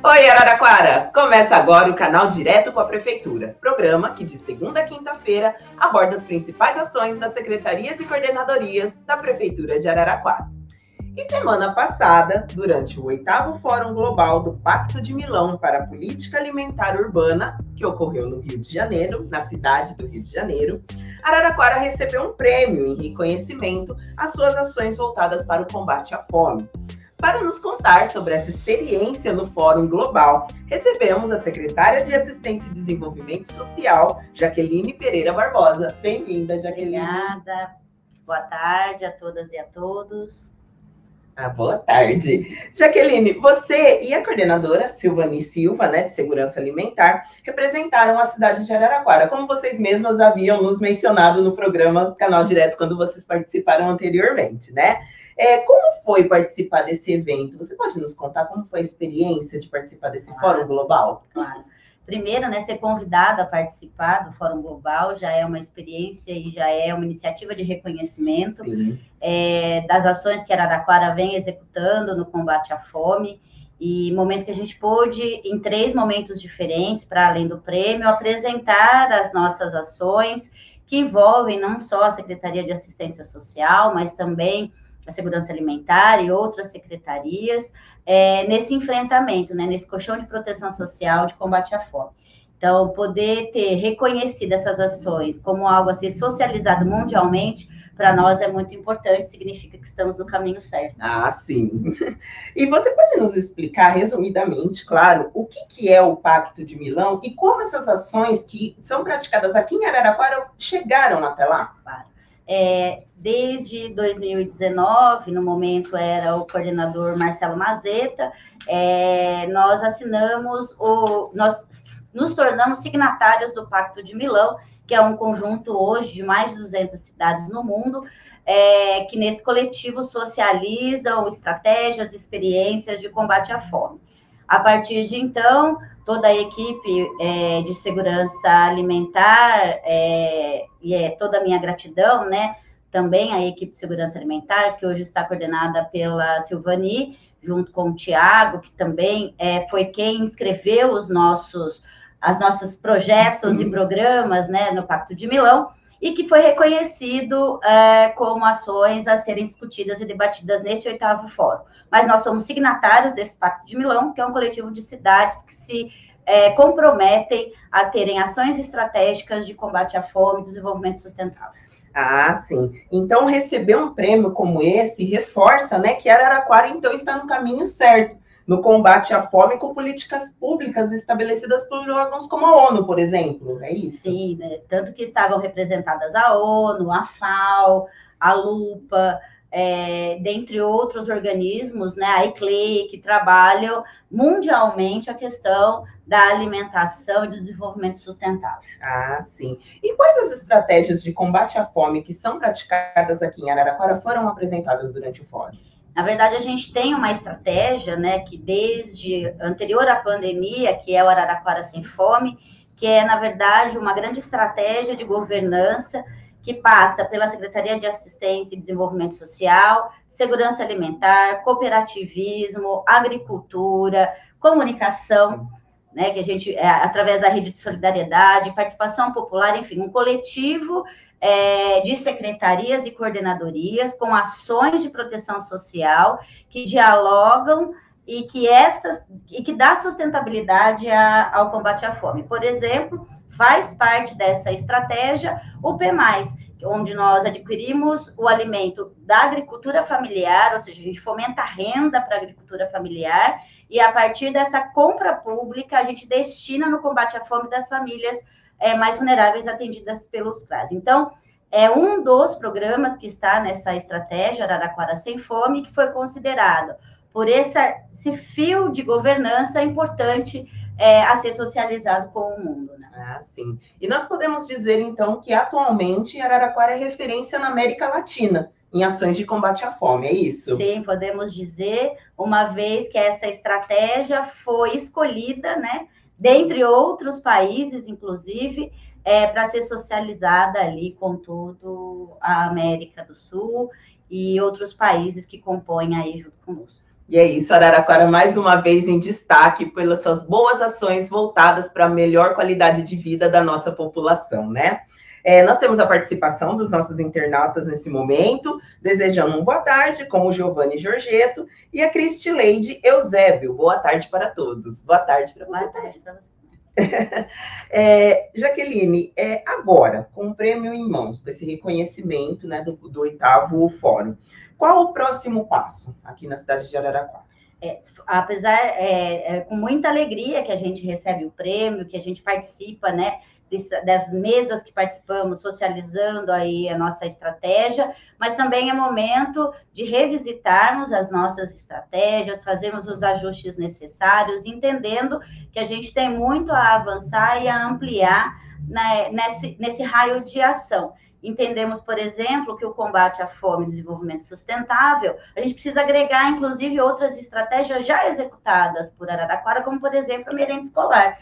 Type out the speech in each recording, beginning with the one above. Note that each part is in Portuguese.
Oi, Araraquara! Começa agora o canal Direto com a Prefeitura, programa que de segunda a quinta-feira aborda as principais ações das secretarias e coordenadorias da Prefeitura de Araraquara. E semana passada, durante o oitavo Fórum Global do Pacto de Milão para a Política Alimentar Urbana, que ocorreu no Rio de Janeiro, na cidade do Rio de Janeiro, Araraquara recebeu um prêmio em reconhecimento às suas ações voltadas para o combate à fome. Para nos contar sobre essa experiência no Fórum Global, recebemos a secretária de Assistência e Desenvolvimento Social, Jaqueline Pereira Barbosa. Bem-vinda, Jaqueline. Obrigada. Boa tarde a todas e a todos. Ah, boa tarde. Jaqueline, você e a coordenadora Silvani Silva, né, de Segurança Alimentar, representaram a cidade de Araraquara, como vocês mesmas haviam nos mencionado no programa Canal Direto, quando vocês participaram anteriormente, né? É, como foi participar desse evento? Você pode nos contar como foi a experiência de participar desse claro, Fórum Global? Claro. Primeiro, né, ser convidada a participar do Fórum Global já é uma experiência e já é uma iniciativa de reconhecimento é, das ações que a Araraquara vem executando no combate à fome. E momento que a gente pôde, em três momentos diferentes, para além do prêmio, apresentar as nossas ações que envolvem não só a Secretaria de Assistência Social, mas também a Segurança Alimentar e outras secretarias é, nesse enfrentamento, né, nesse colchão de proteção social de combate à fome. Então, poder ter reconhecido essas ações como algo a ser socializado mundialmente, para nós é muito importante, significa que estamos no caminho certo. Ah, sim. E você pode nos explicar, resumidamente, claro, o que, que é o Pacto de Milão e como essas ações que são praticadas aqui em Araraquara chegaram até lá? Claro. É, desde 2019, no momento era o coordenador Marcelo Mazeta, é, nós assinamos o. Nós nos tornamos signatários do Pacto de Milão, que é um conjunto hoje de mais de 200 cidades no mundo, é, que nesse coletivo socializam estratégias, experiências de combate à fome. A partir de então, toda a equipe é, de segurança alimentar, é, e é toda a minha gratidão, né? Também a equipe de segurança alimentar, que hoje está coordenada pela Silvani, junto com o Tiago, que também é, foi quem escreveu os nossos, as nossos projetos e programas né, no Pacto de Milão, e que foi reconhecido é, como ações a serem discutidas e debatidas nesse oitavo fórum. Mas nós somos signatários desse Pacto de Milão, que é um coletivo de cidades que se é, comprometem a terem ações estratégicas de combate à fome e desenvolvimento sustentável. Ah, sim. Então, receber um prêmio como esse reforça né, que Araraquara, então, está no caminho certo no combate à fome com políticas públicas estabelecidas por órgãos como a ONU, por exemplo, é isso? Sim, né? tanto que estavam representadas a ONU, a FAO, a LUPA, é, dentre outros organismos, né, a ICLEI, que trabalham mundialmente a questão da alimentação e do desenvolvimento sustentável. Ah, sim. E quais as estratégias de combate à fome que são praticadas aqui em Araraquara foram apresentadas durante o fórum? Na verdade, a gente tem uma estratégia, né, que desde anterior à pandemia, que é o Araraquara Sem Fome, que é, na verdade, uma grande estratégia de governança que passa pela Secretaria de Assistência e Desenvolvimento Social, Segurança Alimentar, Cooperativismo, Agricultura, Comunicação, né, que a gente, é, através da rede de solidariedade, participação popular, enfim, um coletivo é, de secretarias e coordenadorias com ações de proteção social que dialogam e que essas e que dá sustentabilidade a, ao combate à fome. Por exemplo, faz parte dessa estratégia o P+, onde nós adquirimos o alimento da agricultura familiar, ou seja, a gente fomenta a renda para a agricultura familiar, e a partir dessa compra pública, a gente destina no combate à fome das famílias é, mais vulneráveis atendidas pelos CRAS. Então, é um dos programas que está nessa estratégia Araraquara Sem Fome, que foi considerado por esse, esse fio de governança importante é, a ser socializado com o mundo. Né? Ah, sim. E nós podemos dizer, então, que atualmente Araraquara é referência na América Latina em ações de combate à fome, é isso? Sim, podemos dizer, uma vez que essa estratégia foi escolhida, né, dentre outros países, inclusive, é, para ser socializada ali com toda a América do Sul e outros países que compõem aí junto conosco. E é isso, Araraquara mais uma vez em destaque pelas suas boas ações voltadas para a melhor qualidade de vida da nossa população, né? É, nós temos a participação dos nossos internautas nesse momento, desejando um boa tarde, como o Giovanni Giorgetto e a Cristileide Eusébio. Boa tarde para todos. Boa tarde para você. Boa tarde para você. é, Jaqueline, é, agora, com o prêmio em mãos, com esse reconhecimento né, do, do oitavo fórum, qual o próximo passo aqui na cidade de Araraquara? É, apesar, é, é, com muita alegria que a gente recebe o prêmio, que a gente participa, né, das mesas que participamos, socializando aí a nossa estratégia, mas também é momento de revisitarmos as nossas estratégias, fazermos os ajustes necessários, entendendo que a gente tem muito a avançar e a ampliar né, nesse, nesse raio de ação entendemos, por exemplo, que o combate à fome e desenvolvimento sustentável, a gente precisa agregar, inclusive, outras estratégias já executadas por Araraquara, como, por exemplo, a merenda escolar.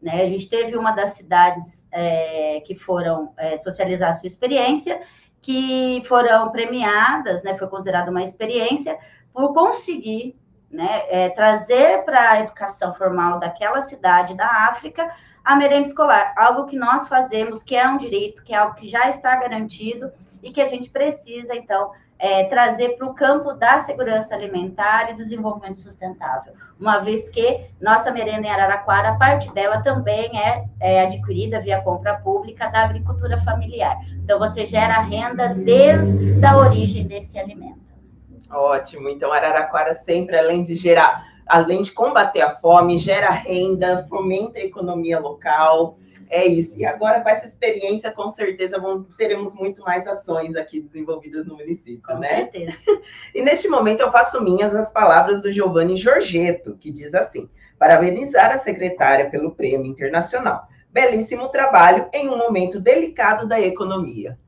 Né? A gente teve uma das cidades é, que foram é, socializar a sua experiência, que foram premiadas, né, foi considerada uma experiência, por conseguir né, é, trazer para a educação formal daquela cidade da África a merenda escolar, algo que nós fazemos, que é um direito, que é algo que já está garantido e que a gente precisa, então, é, trazer para o campo da segurança alimentar e do desenvolvimento sustentável, uma vez que nossa merenda em Araraquara, parte dela também é, é adquirida via compra pública da agricultura familiar. Então, você gera renda desde a origem desse alimento. Ótimo. Então, Araraquara sempre, além de gerar além de combater a fome, gera renda, fomenta a economia local. É isso. E agora, com essa experiência, com certeza teremos muito mais ações aqui desenvolvidas no município, com né? certeza. E neste momento eu faço minhas as palavras do Giovanni Giorgetto, que diz assim: parabenizar a secretária pelo prêmio internacional. Belíssimo trabalho em um momento delicado da economia.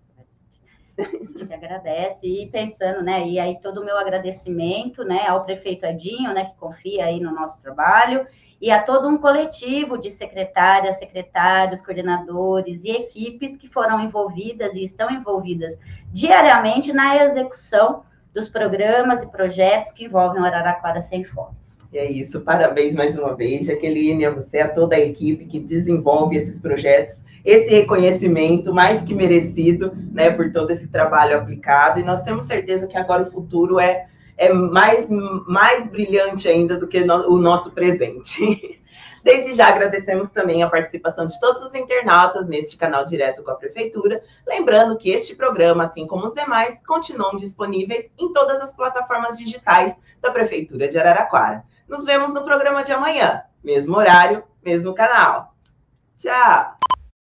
A gente agradece e pensando, né? E aí todo o meu agradecimento, né, ao prefeito Edinho, né, que confia aí no nosso trabalho, e a todo um coletivo de secretárias, secretários, coordenadores e equipes que foram envolvidas e estão envolvidas diariamente na execução dos programas e projetos que envolvem o Araraquara Sem Fome. E é isso, parabéns mais uma vez, Jaqueline, a você, a toda a equipe que desenvolve esses projetos esse reconhecimento mais que merecido, né, por todo esse trabalho aplicado. E nós temos certeza que agora o futuro é, é mais, mais brilhante ainda do que no, o nosso presente. Desde já agradecemos também a participação de todos os internautas neste canal direto com a Prefeitura. Lembrando que este programa, assim como os demais, continuam disponíveis em todas as plataformas digitais da Prefeitura de Araraquara. Nos vemos no programa de amanhã, mesmo horário, mesmo canal. Tchau!